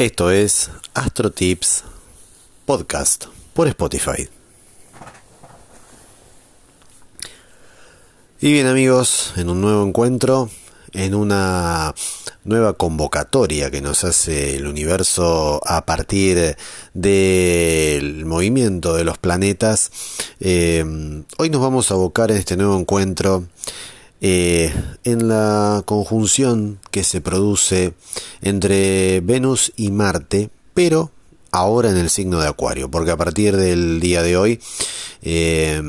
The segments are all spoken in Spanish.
Esto es Astro Tips Podcast por Spotify. Y bien amigos, en un nuevo encuentro, en una nueva convocatoria que nos hace el universo a partir del movimiento de los planetas, eh, hoy nos vamos a abocar en este nuevo encuentro eh, en la conjunción que se produce entre Venus y Marte, pero ahora en el signo de Acuario, porque a partir del día de hoy eh,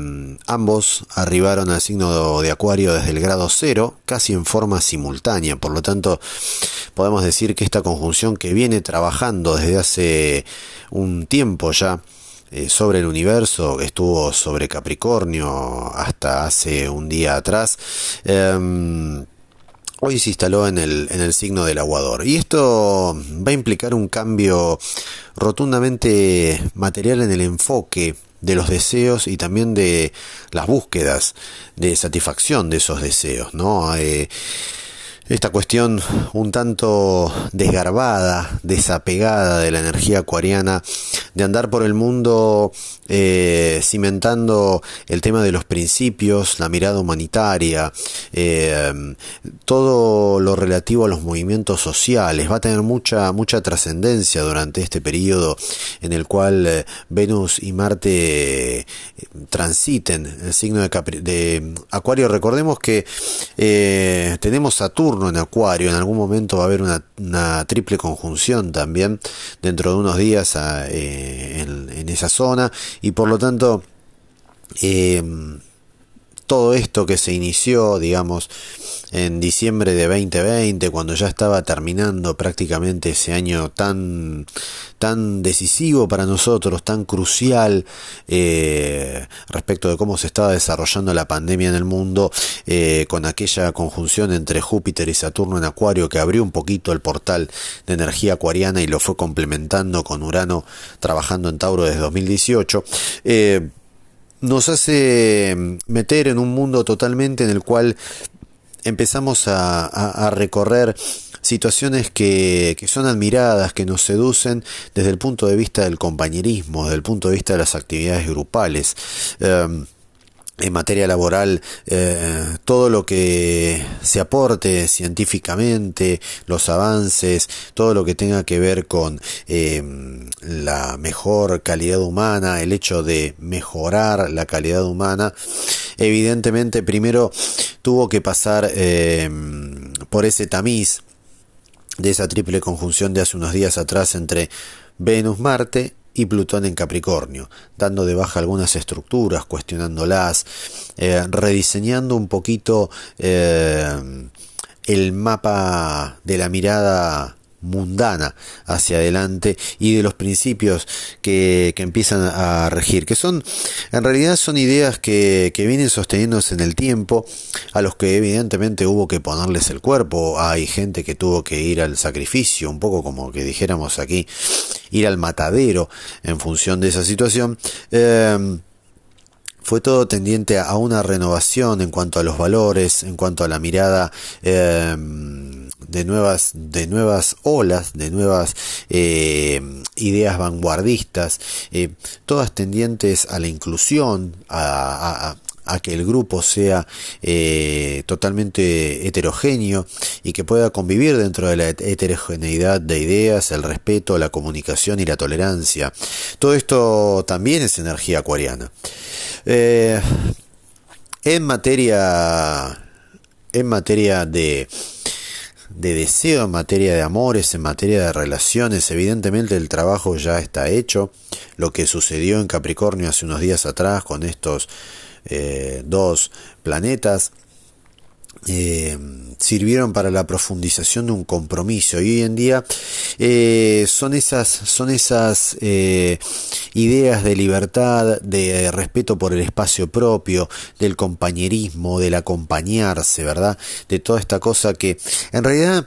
ambos arribaron al signo de Acuario desde el grado cero, casi en forma simultánea, por lo tanto podemos decir que esta conjunción que viene trabajando desde hace un tiempo ya, eh, sobre el universo, estuvo sobre Capricornio hasta hace un día atrás, em, hoy se instaló en el, en el signo del aguador. Y esto va a implicar un cambio rotundamente material en el enfoque de los deseos y también de las búsquedas de satisfacción de esos deseos, ¿no? Eh, esta cuestión un tanto desgarbada, desapegada de la energía acuariana, de andar por el mundo eh, cimentando el tema de los principios, la mirada humanitaria, eh, todo lo relativo a los movimientos sociales, va a tener mucha, mucha trascendencia durante este periodo en el cual eh, Venus y Marte transiten el signo de, de Acuario. Recordemos que tenemos Saturno, en Acuario, en algún momento va a haber una, triple conjunción también dentro de unos días eh, en, esa zona. Y por lo tanto eh, todo esto que se inició, digamos, en diciembre de 2020, cuando ya estaba terminando prácticamente ese año tan, tan decisivo para nosotros, tan crucial eh, respecto de cómo se estaba desarrollando la pandemia en el mundo, eh, con aquella conjunción entre Júpiter y Saturno en Acuario que abrió un poquito el portal de energía acuariana y lo fue complementando con Urano trabajando en Tauro desde 2018. Eh, nos hace meter en un mundo totalmente en el cual empezamos a, recorrer situaciones que, son admiradas, que nos seducen desde el punto de vista del compañerismo, desde el punto de vista de las actividades grupales. Em, en materia laboral eh, todo lo que se aporte científicamente, los avances, todo lo que tenga que ver con em, la mejor calidad humana, el hecho de mejorar la calidad humana, evidentemente primero tuvo que pasar em, por ese tamiz de esa triple conjunción de hace unos días atrás entre Venus-Marte y Plutón en Capricornio, dando de baja algunas estructuras, cuestionándolas, eh, rediseñando un poquito eh, el mapa de la mirada mundana hacia adelante y de los principios que, que, empiezan a regir, que son, en realidad son ideas que, que vienen sosteniéndose en el tiempo, a los que evidentemente hubo que ponerles el cuerpo, hay gente que tuvo que ir al sacrificio, un poco como que dijéramos aquí, ir al matadero en función de esa situación. Eh, fue todo tendiente a una renovación en cuanto a los valores, en cuanto a la mirada eh, de nuevas, de nuevas olas, de nuevas eh, ideas vanguardistas, eh, todas tendientes a la inclusión, a, a que el grupo sea eh, totalmente heterogéneo y que pueda convivir dentro de la heterogeneidad de ideas, el respeto, la comunicación y la tolerancia. Todo esto también es energía acuariana. Eh, en materia en materia de de deseo, en materia de amores, en materia de relaciones, evidentemente el trabajo ya está hecho. Lo que sucedió en Capricornio hace unos días atrás con estos eh, dos planetas, eh, sirvieron para la profundización de un compromiso. Y hoy en día eh, son esas son esas ideas de libertad de respeto por el espacio propio del compañerismo del acompañarse verdad de toda esta cosa que en realidad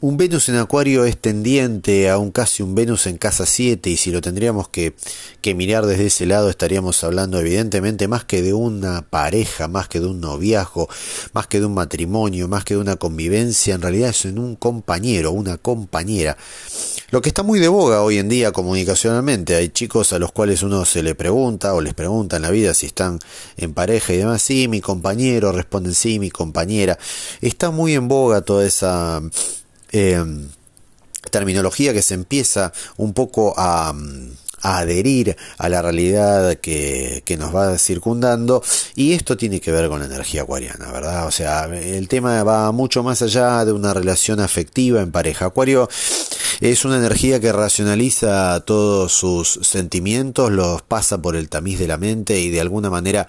un Venus en Acuario es tendiente a un casi un Venus en casa 7 y si lo tendríamos que, mirar desde ese lado estaríamos hablando evidentemente más que de una pareja, más que de un noviazgo, más que de un matrimonio, más que de una convivencia, en realidad es en un compañero, una compañera. Lo que está muy de boga hoy en día comunicacionalmente, hay chicos a los cuales uno se le pregunta o les pregunta en la vida si están en pareja y demás, sí, mi compañero, responden sí, mi compañera. Está muy en boga toda esa Em, terminología que se empieza un poco a, adherir a la realidad que, que, nos va circundando y esto tiene que ver con la energía acuariana, ¿verdad? O sea, el tema va mucho más allá de una relación afectiva en pareja. Acuario es una energía que racionaliza todos sus sentimientos, los pasa por el tamiz de la mente y de alguna manera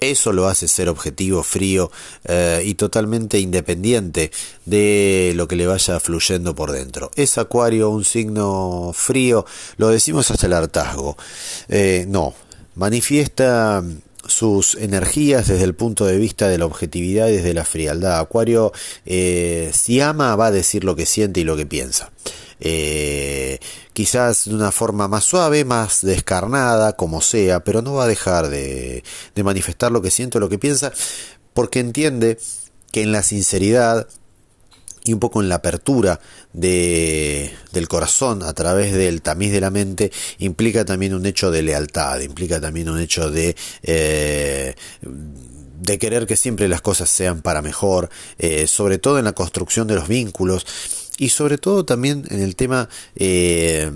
eso lo hace ser objetivo, frío eh, y totalmente independiente de lo que le vaya fluyendo por dentro. Es Acuario un signo frío, lo decimos hasta el hartazgo. Eh, no, manifiesta sus energías desde el punto de vista de la objetividad y desde la frialdad. Acuario, eh, si ama, va a decir lo que siente y lo que piensa. Eh, quizás de una forma más suave, más descarnada, como sea, pero no va a dejar de, manifestar lo que siente, lo que piensa, porque entiende que en la sinceridad y un poco en la apertura de, del corazón a través del tamiz de la mente implica también un hecho de lealtad, implica también un hecho de... Eh, de querer que siempre las cosas sean para mejor, eh, sobre todo en la construcción de los vínculos y sobre todo también en el tema eh,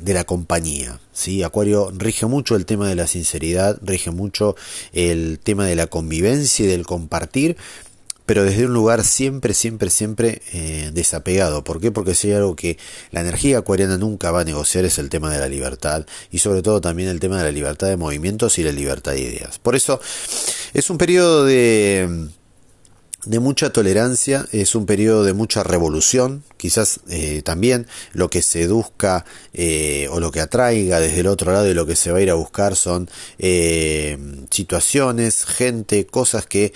de la compañía. ¿sí? Acuario rige mucho el tema de la sinceridad, rige mucho el tema de la convivencia y del compartir, pero desde un lugar siempre, siempre, siempre eh, desapegado. ¿Por qué? Porque si hay algo que la energía acuariana nunca va a negociar es el tema de la libertad y sobre todo también el tema de la libertad de movimientos y la libertad de ideas. Por eso es un periodo de de mucha tolerancia, es un periodo de mucha revolución, quizás eh, también lo que seduzca eh, o lo que atraiga desde el otro lado y lo que se va a ir a buscar son eh, situaciones, gente, cosas que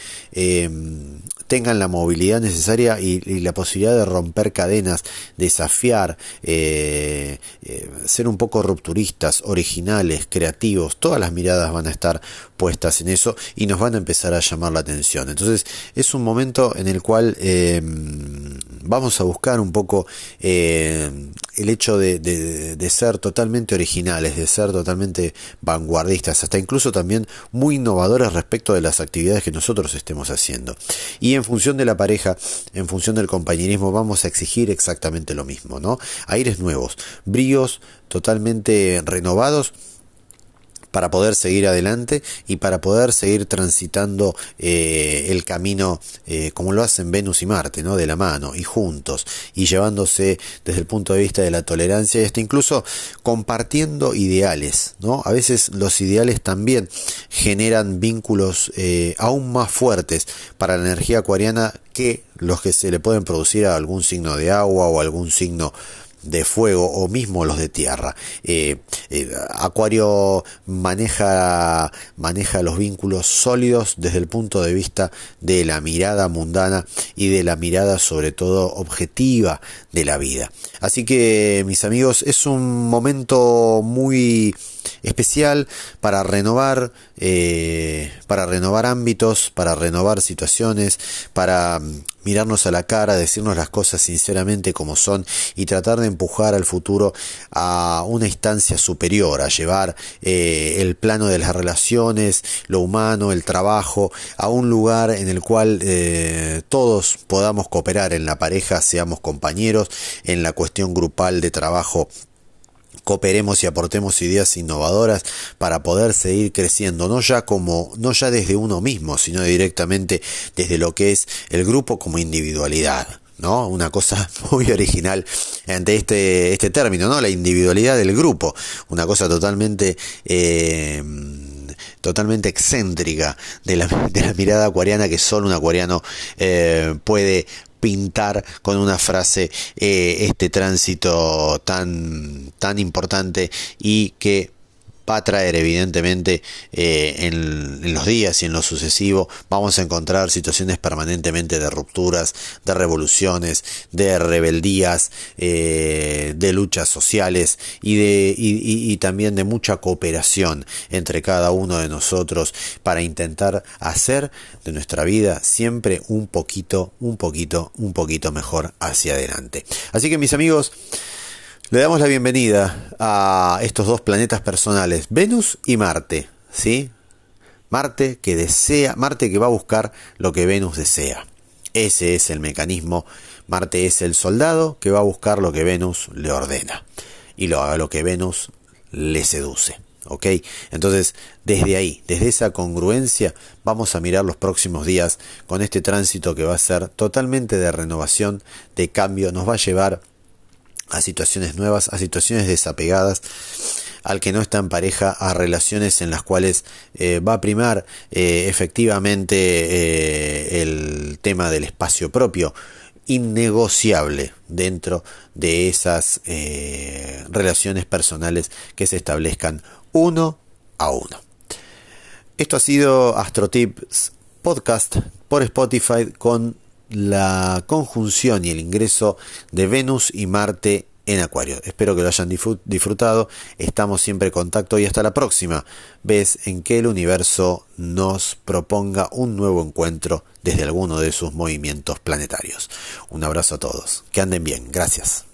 tengan la movilidad necesaria y, la posibilidad de romper cadenas, desafiar, eh, eh, ser un poco rupturistas, originales, creativos, todas las miradas van a estar puestas en eso y nos van a empezar a llamar la atención. Entonces es un momento en el cual eh, vamos a buscar un poco el hecho de, de, ser totalmente originales, de ser totalmente vanguardistas, hasta incluso también muy innovadores respecto de las actividades que nosotros estemos haciendo. Y en función de la pareja, en función del compañerismo, vamos a exigir exactamente lo mismo, ¿no? Aires nuevos, bríos totalmente renovados para poder seguir adelante y para poder seguir transitando eh, el camino eh, como lo hacen Venus y Marte, ¿no? De la mano y juntos y llevándose desde el punto de vista de la tolerancia y hasta incluso compartiendo ideales, ¿no? A veces los ideales también generan vínculos eh, aún más fuertes para la energía acuariana que los que se le pueden producir a algún signo de agua o algún signo de fuego o mismo los de tierra. Eh, eh, Acuario maneja, maneja los vínculos sólidos desde el punto de vista de la mirada mundana y de la mirada sobre todo objetiva de la vida. Así que mis amigos es un momento muy especial para renovar, eh, para renovar ámbitos, para renovar situaciones, para mm, mirarnos a la cara, decirnos las cosas sinceramente como son y tratar de empujar al futuro a una instancia superior, a llevar eh, el plano de las relaciones, lo humano, el trabajo, a un lugar en el cual eh, todos podamos cooperar en la pareja, seamos compañeros, en la cuestión grupal de trabajo cooperemos y aportemos ideas innovadoras para poder seguir creciendo, no ya como, no ya desde uno mismo, sino directamente desde lo que es el grupo como individualidad. ¿no? Una cosa muy original ante este, este término, ¿no? La individualidad del grupo. Una cosa totalmente eh, totalmente excéntrica de la, de la, mirada acuariana que solo un acuariano eh, puede pintar con una frase eh, este tránsito tan, tan importante y que va a traer evidentemente eh, en, los días y en lo sucesivo vamos a encontrar situaciones permanentemente de rupturas, de revoluciones, de rebeldías, eh, de luchas sociales y, de, y también de mucha cooperación entre cada uno de nosotros para intentar hacer de nuestra vida siempre un poquito, un poquito, un poquito mejor hacia adelante. Así que mis amigos, le damos la bienvenida a estos dos planetas personales, Venus y Marte, ¿sí? Marte que desea, Marte que va a buscar lo que Venus desea. Ese es el mecanismo. Marte es el soldado que va a buscar lo que Venus le ordena y lo lo que Venus le seduce. ¿Ok? Entonces, desde ahí, desde esa congruencia, vamos a mirar los próximos días con este tránsito que va a ser totalmente de renovación, de cambio, nos va a llevar a situaciones nuevas, a situaciones desapegadas, al que no está en pareja, a relaciones en las cuales eh, va a primar eh, efectivamente eh, el tema del espacio propio, innegociable dentro de esas relaciones personales que se establezcan uno a uno. Esto ha sido AstroTips Podcast por Spotify con la conjunción y el ingreso de Venus y Marte en Acuario. Espero que lo hayan disfrutado. Estamos siempre en contacto y hasta la próxima vez en que el universo nos proponga un nuevo encuentro desde alguno de sus movimientos planetarios. Un abrazo a todos. Que anden bien. Gracias.